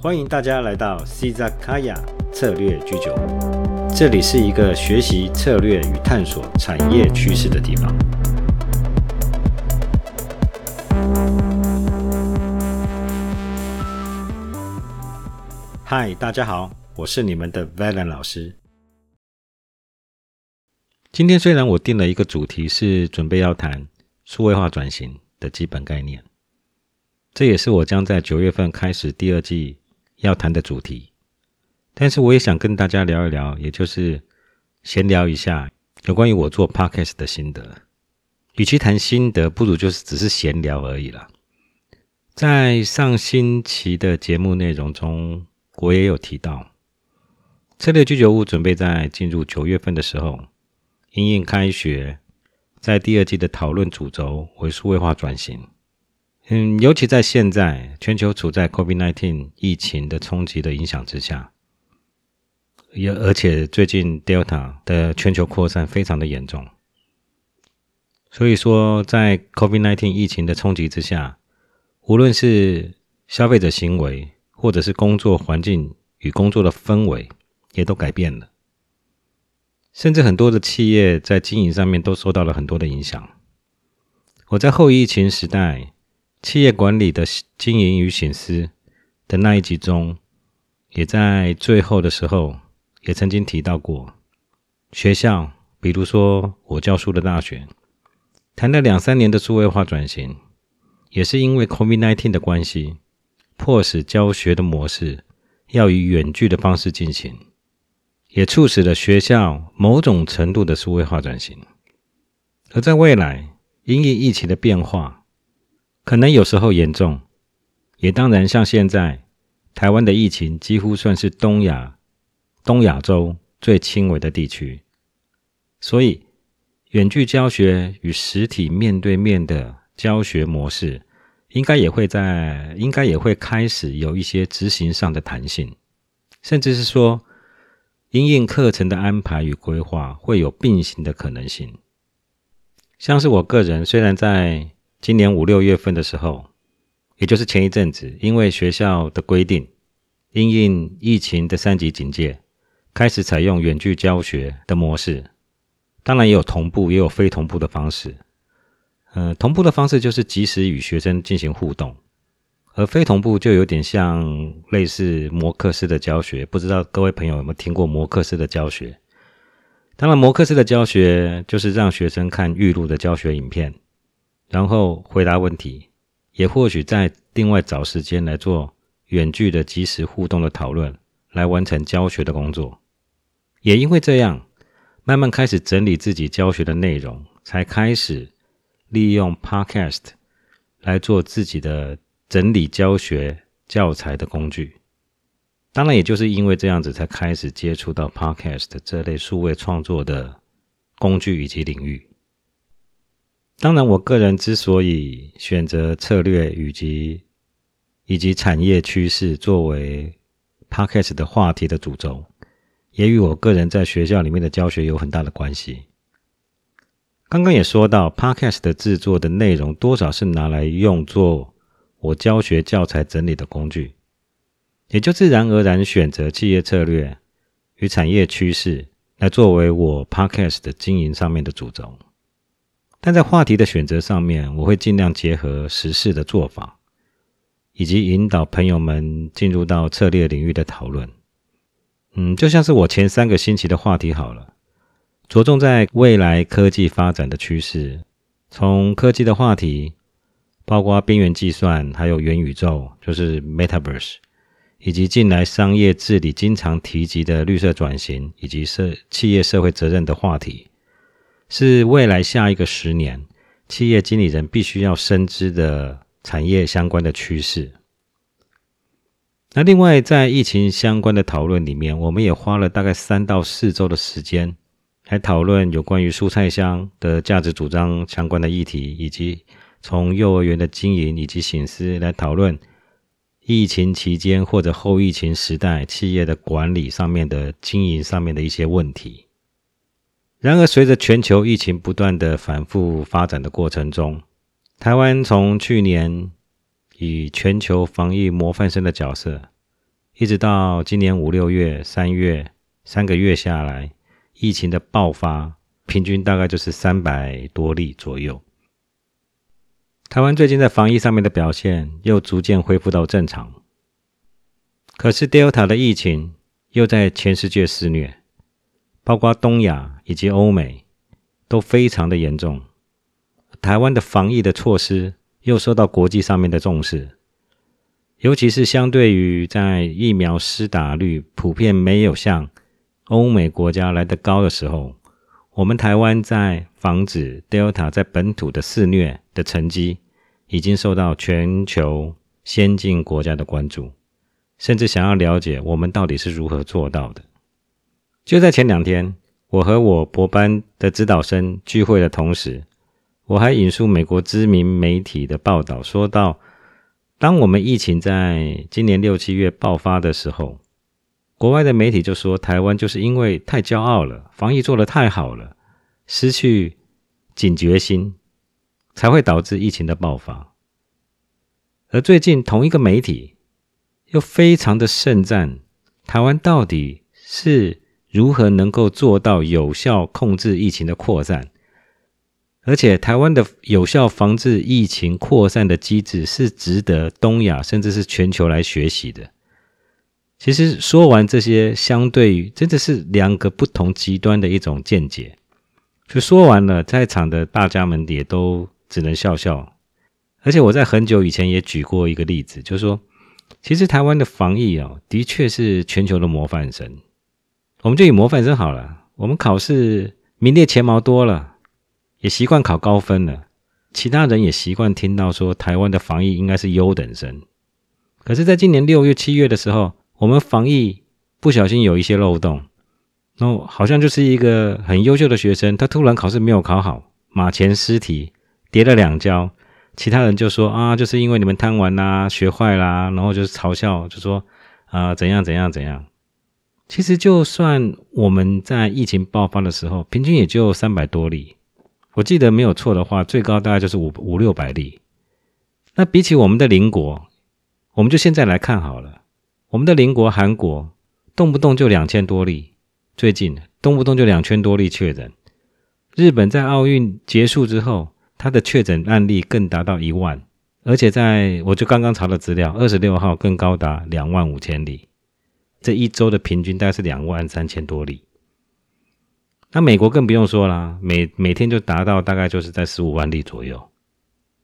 欢迎大家来到 c z a k a y a 策略居酒屋，这里是一个学习策略与探索产业趋势的地方。嗨，大家好，我是你们的 Valen 老师。今天虽然我定了一个主题是准备要谈数位化转型的基本概念，这也是我将在九月份开始第二季要谈的主题。但是我也想跟大家聊一聊，也就是闲聊一下有关于我做 Podcast 的心得。与其谈心得，不如就是只是闲聊而已啦。在上星期的节目内容中，我也有提到，策略居酒屋准备在进入九月份的时候。因应开学，在第二季的讨论主轴为数位化转型。嗯，尤其在现在全球处在 COVID-19 疫情的冲击的影响之下，也而且最近 Delta 的全球扩散非常的严重，所以说在 COVID-19 疫情的冲击之下，无论是消费者行为，或者是工作环境与工作的氛围，也都改变了。甚至很多的企业在经营上面都受到了很多的影响。我在后疫情时代企业管理的经营与醒思的那一集中，也在最后的时候也曾经提到过，学校，比如说我教书的大学，谈了两三年的数位化转型，也是因为 COVID-19 的关系，迫使教学的模式要以远距的方式进行。也促使了学校某种程度的数位化转型，而在未来，因应疫情的变化，可能有时候严重，也当然像现在台湾的疫情，几乎算是东亚、东亚洲最轻微的地区，所以远距教学与实体面对面的教学模式，应该也会在，应该也会开始有一些执行上的弹性，甚至是说。因应课程的安排与规划会有并行的可能性，像是我个人，虽然在今年五六月份的时候，也就是前一阵子，因为学校的规定，因应疫情的三级警戒，开始采用远距教学的模式，当然也有同步，也有非同步的方式。呃，同步的方式就是及时与学生进行互动。而非同步就有点像类似摩克斯的教学，不知道各位朋友有没有听过摩克斯的教学？当然，摩克斯的教学就是让学生看预录的教学影片，然后回答问题，也或许在另外找时间来做远距的即时互动的讨论，来完成教学的工作。也因为这样，慢慢开始整理自己教学的内容，才开始利用 Podcast 来做自己的。整理教学教材的工具，当然也就是因为这样子，才开始接触到 Podcast 这类数位创作的工具以及领域。当然，我个人之所以选择策略以及以及产业趋势作为 Podcast 的话题的主轴，也与我个人在学校里面的教学有很大的关系。刚刚也说到，Podcast 的制作的内容多少是拿来用作。我教学教材整理的工具，也就自然而然选择企业策略与产业趋势来作为我 podcast 的经营上面的主轴。但在话题的选择上面，我会尽量结合时事的做法，以及引导朋友们进入到策略领域的讨论。嗯，就像是我前三个星期的话题好了，着重在未来科技发展的趋势，从科技的话题。包括边缘计算，还有元宇宙，就是 Metaverse，以及近来商业治理经常提及的绿色转型，以及社企业社会责任的话题，是未来下一个十年企业经理人必须要深知的产业相关的趋势。那另外，在疫情相关的讨论里面，我们也花了大概三到四周的时间，来讨论有关于蔬菜箱的价值主张相关的议题，以及。从幼儿园的经营以及醒思来讨论疫情期间或者后疫情时代企业的管理上面的经营上面的一些问题。然而，随着全球疫情不断的反复发展的过程中，台湾从去年以全球防疫模范生的角色，一直到今年五六月、三月三个月下来，疫情的爆发平均大概就是三百多例左右。台湾最近在防疫上面的表现又逐渐恢复到正常，可是 Delta 的疫情又在全世界肆虐，包括东亚以及欧美都非常的严重。台湾的防疫的措施又受到国际上面的重视，尤其是相对于在疫苗施打率普遍没有像欧美国家来得高的时候。我们台湾在防止 Delta 在本土的肆虐的成绩，已经受到全球先进国家的关注，甚至想要了解我们到底是如何做到的。就在前两天，我和我博班的指导生聚会的同时，我还引述美国知名媒体的报道，说到，当我们疫情在今年六七月爆发的时候。国外的媒体就说，台湾就是因为太骄傲了，防疫做得太好了，失去警觉心，才会导致疫情的爆发。而最近同一个媒体又非常的盛赞台湾到底是如何能够做到有效控制疫情的扩散，而且台湾的有效防治疫情扩散的机制是值得东亚甚至是全球来学习的。其实说完这些，相对于真的是两个不同极端的一种见解，就说完了，在场的大家们也都只能笑笑。而且我在很久以前也举过一个例子，就是说，其实台湾的防疫啊，的确是全球的模范生。我们就以模范生好了，我们考试名列前茅多了，也习惯考高分了，其他人也习惯听到说台湾的防疫应该是优等生。可是，在今年六月、七月的时候，我们防疫不小心有一些漏洞，然后好像就是一个很优秀的学生，他突然考试没有考好，马前失蹄，跌了两跤，其他人就说啊，就是因为你们贪玩啦，学坏啦，然后就是嘲笑，就说啊怎样怎样怎样。其实就算我们在疫情爆发的时候，平均也就三百多例，我记得没有错的话，最高大概就是五五六百例。那比起我们的邻国，我们就现在来看好了。我们的邻国韩国动不动就两千多例，最近动不动就两千多例确诊。日本在奥运结束之后，它的确诊案例更达到一万，而且在我就刚刚查的资料，二十六号更高达两万五千例。这一周的平均大概是两万三千多例。那美国更不用说啦，每每天就达到大概就是在十五万例左右。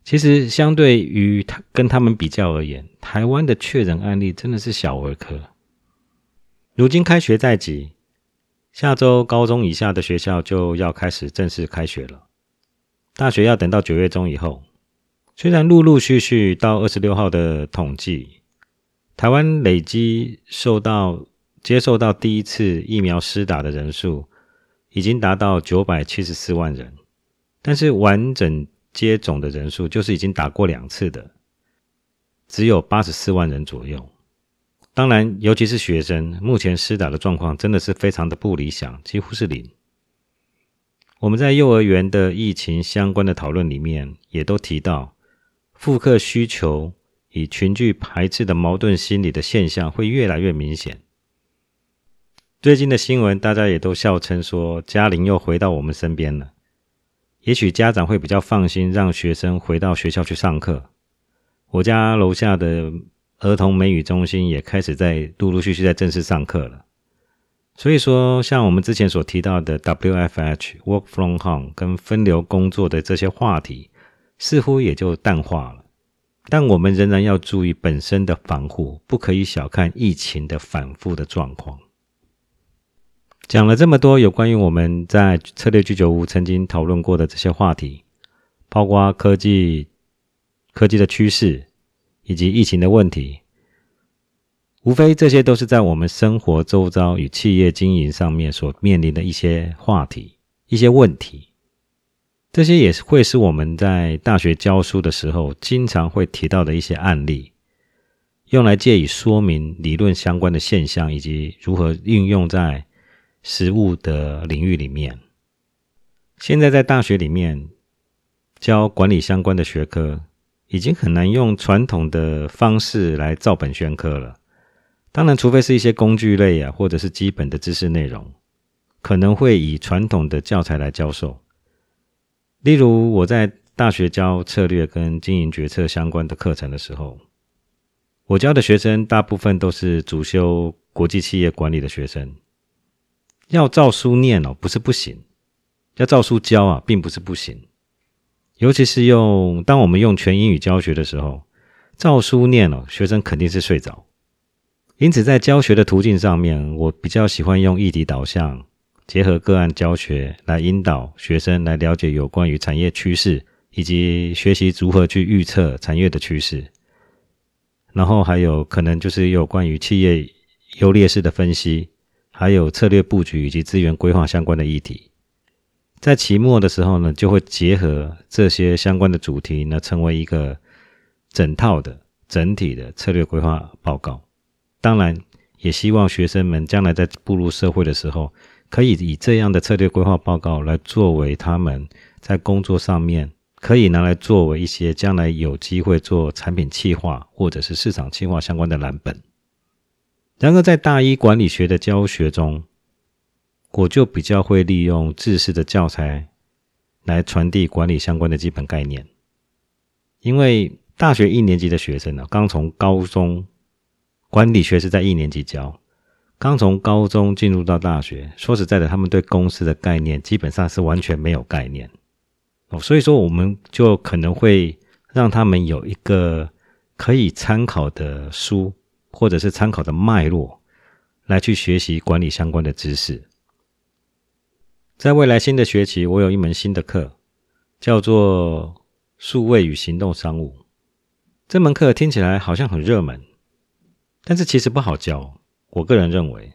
其实，相对于他跟他们比较而言，台湾的确诊案例真的是小儿科。如今开学在即，下周高中以下的学校就要开始正式开学了，大学要等到九月中以后。虽然陆陆续续到二十六号的统计，台湾累积受到接受到第一次疫苗施打的人数已经达到九百七十四万人，但是完整。接种的人数就是已经打过两次的，只有八十四万人左右。当然，尤其是学生，目前施打的状况真的是非常的不理想，几乎是零。我们在幼儿园的疫情相关的讨论里面，也都提到，复课需求以群聚排斥的矛盾心理的现象会越来越明显。最近的新闻，大家也都笑称说，嘉玲又回到我们身边了。也许家长会比较放心，让学生回到学校去上课。我家楼下的儿童美语中心也开始在陆陆续续在正式上课了。所以说，像我们之前所提到的 WFH Work from Home 跟分流工作的这些话题，似乎也就淡化了。但我们仍然要注意本身的防护，不可以小看疫情的反复的状况。讲了这么多有关于我们在策略居酒屋曾经讨论过的这些话题，包括科技、科技的趋势以及疫情的问题，无非这些都是在我们生活周遭与企业经营上面所面临的一些话题、一些问题。这些也是会是我们在大学教书的时候经常会提到的一些案例，用来借以说明理论相关的现象以及如何运用在。实物的领域里面，现在在大学里面教管理相关的学科，已经很难用传统的方式来照本宣科了。当然，除非是一些工具类啊，或者是基本的知识内容，可能会以传统的教材来教授。例如，我在大学教策略跟经营决策相关的课程的时候，我教的学生大部分都是主修国际企业管理的学生。要照书念哦，不是不行；要照书教啊，并不是不行。尤其是用当我们用全英语教学的时候，照书念哦，学生肯定是睡着。因此，在教学的途径上面，我比较喜欢用议题导向，结合个案教学来引导学生来了解有关于产业趋势，以及学习如何去预测产业的趋势。然后还有可能就是有关于企业优劣势的分析。还有策略布局以及资源规划相关的议题，在期末的时候呢，就会结合这些相关的主题呢，成为一个整套的整体的策略规划报告。当然，也希望学生们将来在步入社会的时候，可以以这样的策略规划报告来作为他们在工作上面可以拿来作为一些将来有机会做产品企划或者是市场企划相关的蓝本。然而，在大一管理学的教学中，我就比较会利用制式的教材来传递管理相关的基本概念。因为大学一年级的学生呢，刚从高中管理学是在一年级教，刚从高中进入到大学，说实在的，他们对公司的概念基本上是完全没有概念哦。所以说，我们就可能会让他们有一个可以参考的书。或者是参考的脉络，来去学习管理相关的知识。在未来新的学期，我有一门新的课，叫做“数位与行动商务”。这门课听起来好像很热门，但是其实不好教。我个人认为，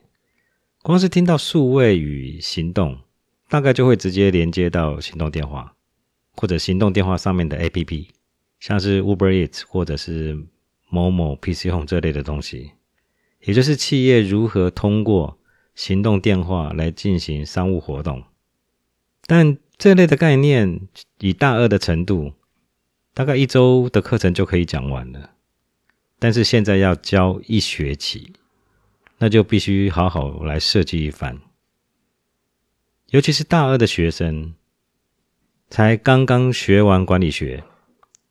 光是听到“数位与行动”，大概就会直接连接到行动电话，或者行动电话上面的 APP，像是 Uber Eats 或者是。某某 PC Home 这类的东西，也就是企业如何通过行动电话来进行商务活动。但这类的概念，以大二的程度，大概一周的课程就可以讲完了。但是现在要教一学期，那就必须好好来设计一番。尤其是大二的学生，才刚刚学完管理学，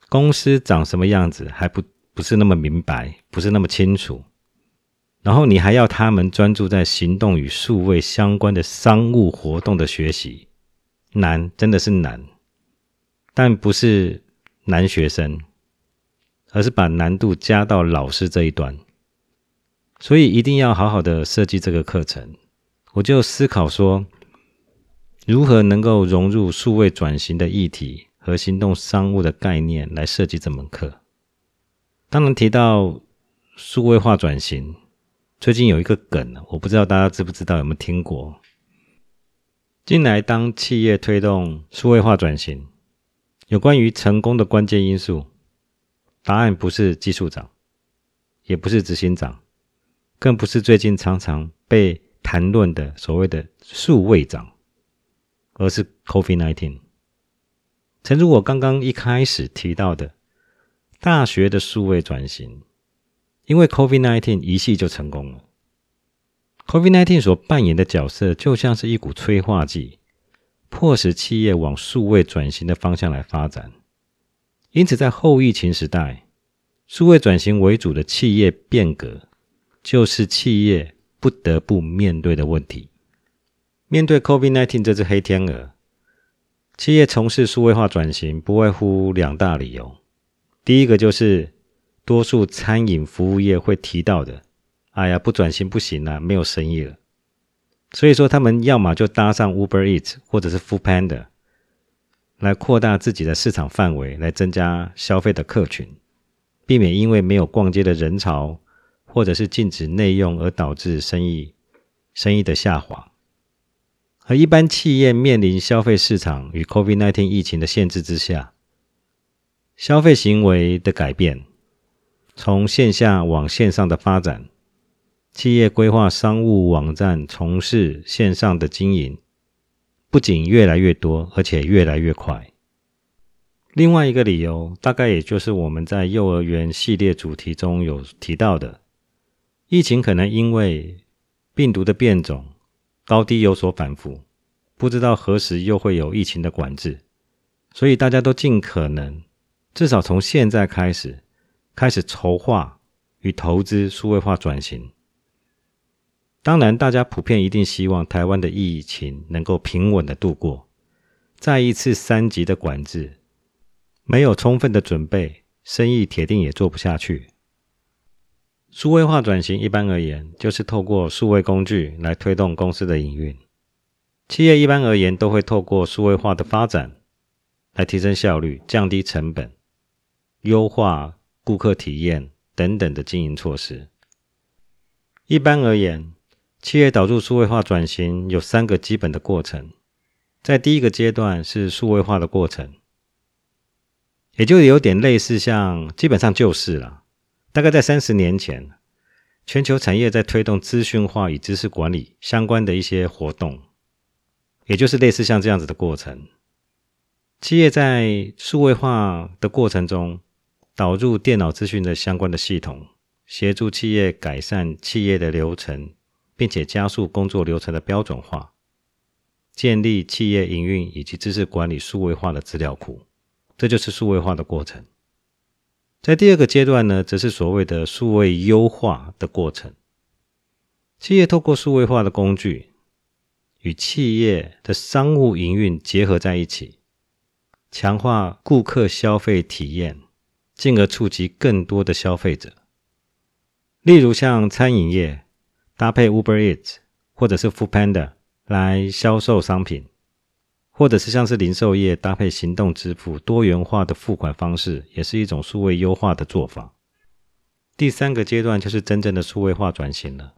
公司长什么样子还不。不是那么明白，不是那么清楚，然后你还要他们专注在行动与数位相关的商务活动的学习，难，真的是难，但不是难学生，而是把难度加到老师这一端，所以一定要好好的设计这个课程。我就思考说，如何能够融入数位转型的议题和行动商务的概念来设计这门课。当然提到数位化转型，最近有一个梗，我不知道大家知不知道，有没有听过？近来当企业推动数位化转型，有关于成功的关键因素，答案不是技术长，也不是执行长，更不是最近常常被谈论的所谓的数位长，而是 COVID-19。诚如我刚刚一开始提到的。大学的数位转型，因为 COVID-19 一系就成功了。COVID-19 所扮演的角色就像是一股催化剂，迫使企业往数位转型的方向来发展。因此，在后疫情时代，数位转型为主的企业变革，就是企业不得不面对的问题。面对 COVID-19 这只黑天鹅，企业从事数位化转型，不外乎两大理由。第一个就是多数餐饮服务业会提到的，哎呀，不转型不行啊，没有生意了。所以说，他们要么就搭上 Uber Eats 或者是 Food Panda 来扩大自己的市场范围，来增加消费的客群，避免因为没有逛街的人潮，或者是禁止内用而导致生意生意的下滑。而一般企业面临消费市场与 COVID-19 疫情的限制之下。消费行为的改变，从线下往线上的发展，企业规划商务网站从事线上的经营，不仅越来越多，而且越来越快。另外一个理由，大概也就是我们在幼儿园系列主题中有提到的，疫情可能因为病毒的变种高低有所反复，不知道何时又会有疫情的管制，所以大家都尽可能，至少从现在开始，开始筹划与投资数位化转型。当然，大家普遍一定希望台湾的疫情能够平稳的度过。再一次三级的管制，没有充分的准备，生意铁定也做不下去。数位化转型一般而言，就是透过数位工具来推动公司的营运。企业一般而言都会透过数位化的发展，来提升效率、降低成本、优化顾客体验等等的经营措施。一般而言。企业导入数位化转型有三个基本的过程，在第一个阶段是数位化的过程，也就有点类似像，基本上就是了。大概在三十年前，全球产业在推动资讯化与知识管理相关的一些活动，也就是类似像这样子的过程。企业在数位化的过程中，导入电脑资讯的相关的系统，协助企业改善企业的流程。并且加速工作流程的标准化，建立企业营运以及知识管理数位化的资料库，这就是数位化的过程。在第二个阶段呢，则是所谓的数位优化的过程。企业透过数位化的工具，与企业的商务营运结合在一起，强化顾客消费体验，进而触及更多的消费者。例如像餐饮业。搭配 Uber Eats 或者是 Food Panda 来销售商品，或者是像是零售业搭配行动支付多元化的付款方式，也是一种数位优化的做法。第三个阶段就是真正的数位化转型了。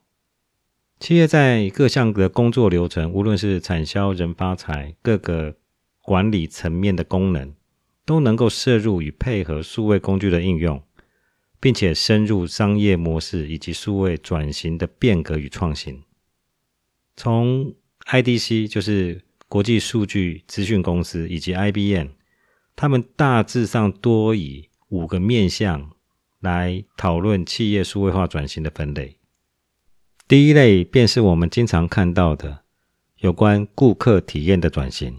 企业在各项的工作流程，无论是产销人发财各个管理层面的功能，都能够摄入与配合数位工具的应用。并且深入商业模式以及数位转型的变革与创新。从 IDC 就是国际数据资讯公司以及 IBM，他们大致上多以五个面向来讨论企业数位化转型的分类。第一类便是我们经常看到的有关顾客体验的转型，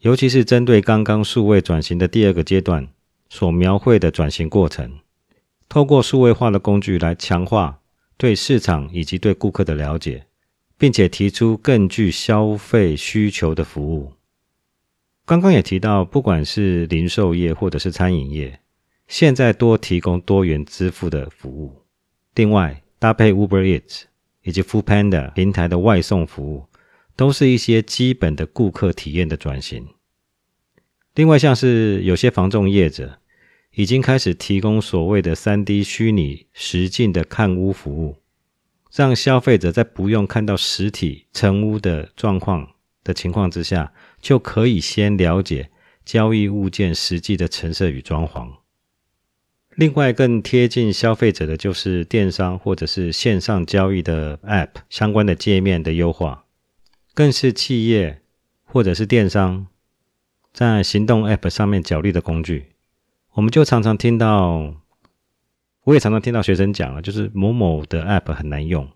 尤其是针对刚刚数位转型的第二个阶段所描绘的转型过程。透过数位化的工具来强化对市场以及对顾客的了解，并且提出更具消费需求的服务。刚刚也提到，不管是零售业或者是餐饮业，现在多提供多元支付的服务。另外，搭配 Uber Eats 以及 Food Panda 平台的外送服务，都是一些基本的顾客体验的转型。另外，像是有些房仲业者。已经开始提供所谓的三 D 虚拟实境的看屋服务，让消费者在不用看到实体成屋的状况的情况之下，就可以先了解交易物件实际的成色与装潢。另外，更贴近消费者的就是电商或者是线上交易的 App 相关的界面的优化，更是企业或者是电商在行动 App 上面角力的工具。我们就常常听到，我也常常听到学生讲啊，就是某某的 App 很难用，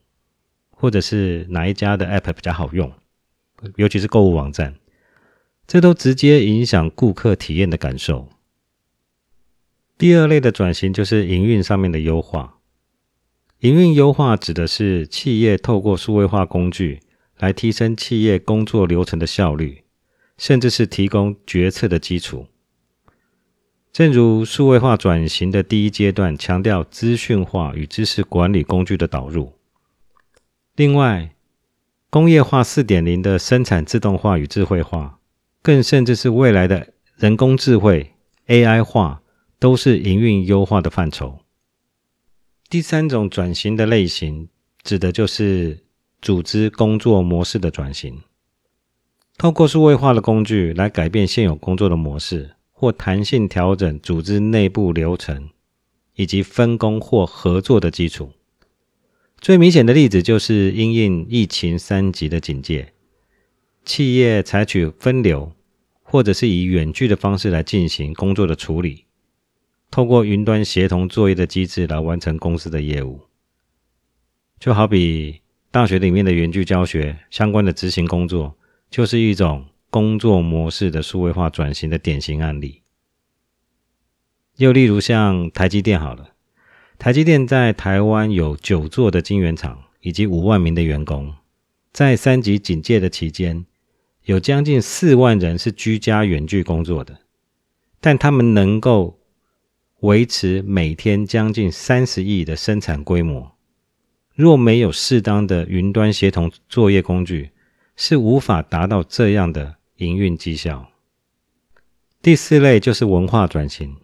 或者是哪一家的 App 比较好用，尤其是购物网站，这都直接影响顾客体验的感受。第二类的转型就是营运上面的优化。营运优化指的是企业透过数位化工具来提升企业工作流程的效率，甚至是提供决策的基础。正如数位化转型的第一阶段强调资讯化与知识管理工具的导入，另外，工业化四点零的生产自动化与智慧化，更甚至是未来的人工智慧 AI 化，都是营运优化的范畴。第三种转型的类型，指的就是组织工作模式的转型，透过数位化的工具来改变现有工作的模式。或弹性调整组织内部流程，以及分工或合作的基础。最明显的例子就是因应疫情三级的警戒，企业采取分流，或者是以远距的方式来进行工作的处理，透过云端协同作业的机制来完成公司的业务。就好比大学里面的园具教学相关的执行工作，就是一种工作模式的数位化转型的典型案例。又例如像台积电好了，台积电在台湾有九座的晶圆厂，以及五万名的员工，在三级警戒的期间，有将近四万人是居家远距工作的，但他们能够维持每天将近三十亿的生产规模。若没有适当的云端协同作业工具，是无法达到这样的营运绩效。第四类就是文化转型。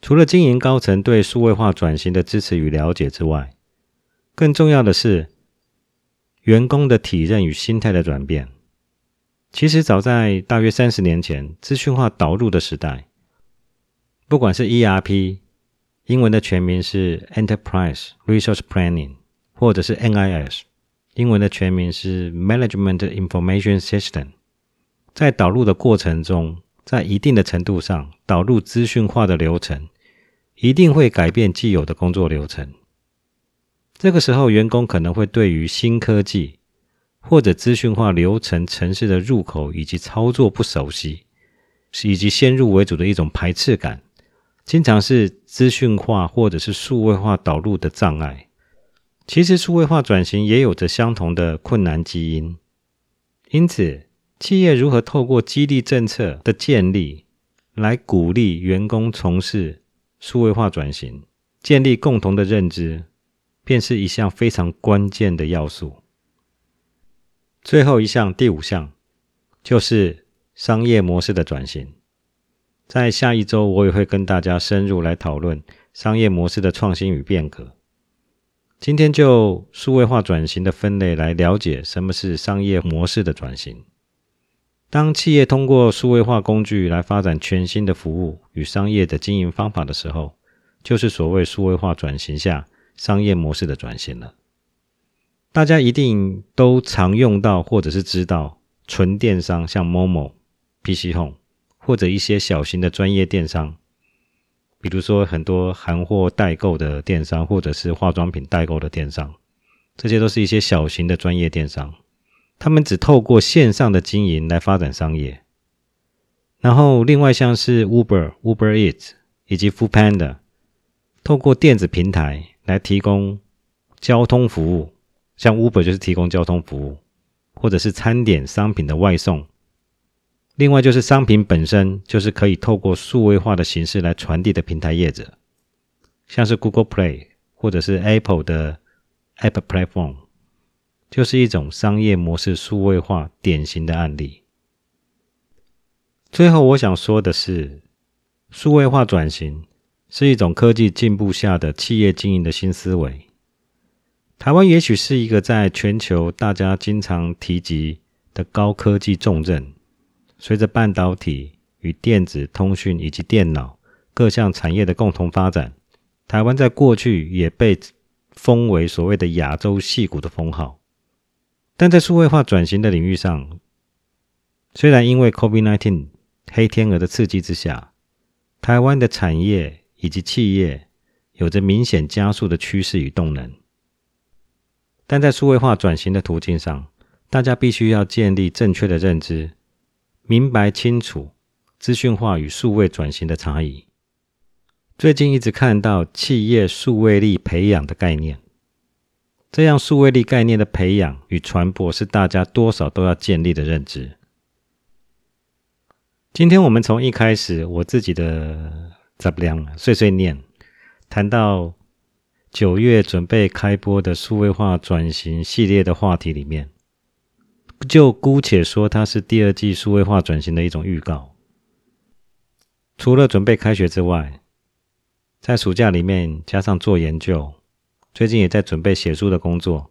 除了经营高层对数位化转型的支持与了解之外，更重要的是员工的体认与心态的转变。其实早在大约三十年前，资讯化导入的时代，不管是 ERP，英文的全名是 Enterprise Resource Planning，或者是 NIS，英文的全名是 Management Information System，在导入的过程中，在一定的程度上导入资讯化的流程。一定会改变既有的工作流程。这个时候，员工可能会对于新科技或者资讯化流程程式的入口以及操作不熟悉，以及先入为主的一种排斥感，经常是资讯化或者是数位化导入的障碍。其实，数位化转型也有着相同的困难基因。因此，企业如何透过激励政策的建立，来鼓励员工从事？数位化转型，建立共同的认知，便是一项非常关键的要素。最后一项，第五项，就是商业模式的转型。在下一周，我也会跟大家深入来讨论商业模式的创新与变革。今天就数位化转型的分类来了解什么是商业模式的转型。当企业通过数位化工具来发展全新的服务与商业的经营方法的时候，就是所谓数位化转型下商业模式的转型了。大家一定都常用到或者是知道纯电商，像 Momo、PC Home，或者一些小型的专业电商，比如说很多韩货代购的电商，或者是化妆品代购的电商，这些都是一些小型的专业电商。他们只透过线上的经营来发展商业，然后另外像是 Uber、Uber Eats 以及 Food Panda，透过电子平台来提供交通服务，像 Uber 就是提供交通服务，或者是餐点商品的外送。另外就是商品本身就是可以透过数位化的形式来传递的平台业者，像是 Google Play 或者是 Apple 的 App Platform。就是一种商业模式数位化典型的案例。最后，我想说的是，数位化转型是一种科技进步下的企业经营的新思维。台湾也许是一个在全球大家经常提及的高科技重镇。随着半导体与电子通讯以及电脑各项产业的共同发展，台湾在过去也被封为所谓的亚洲戏骨的封号。但在数位化转型的领域上，虽然因为 COVID-19 黑天鹅的刺激之下，台湾的产业以及企业有着明显加速的趋势与动能，但在数位化转型的途径上，大家必须要建立正确的认知，明白清楚资讯化与数位转型的差异。最近一直看到企业数位力培养的概念。这样数位力概念的培养与传播是大家多少都要建立的认知。今天我们从一开始我自己的怎么样碎碎念，谈到九月准备开播的数位化转型系列的话题里面，就姑且说它是第二季数位化转型的一种预告。除了准备开学之外，在暑假里面加上做研究。最近也在准备写书的工作，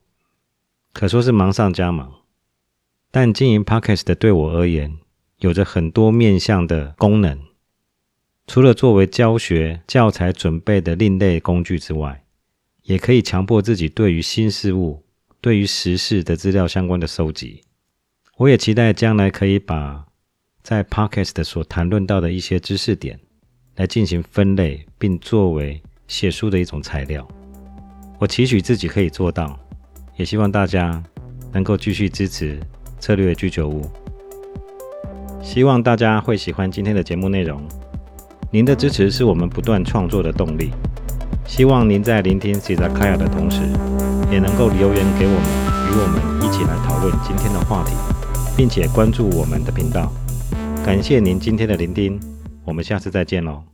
可说是忙上加忙。但经营 Podcast 对我而言，有着很多面向的功能。除了作为教学教材准备的另类工具之外，也可以强迫自己对于新事物、对于时事的资料相关的收集。我也期待将来可以把在 Podcast 所谈论到的一些知识点，来进行分类，并作为写书的一种材料。我期许自己可以做到，也希望大家能够继续支持策略居酒屋。希望大家会喜欢今天的节目内容。您的支持是我们不断创作的动力。希望您在聆听 c 扎卡亚的同时，也能够留言给我们，与我们一起来讨论今天的话题，并且关注我们的频道。感谢您今天的聆听，我们下次再见喽。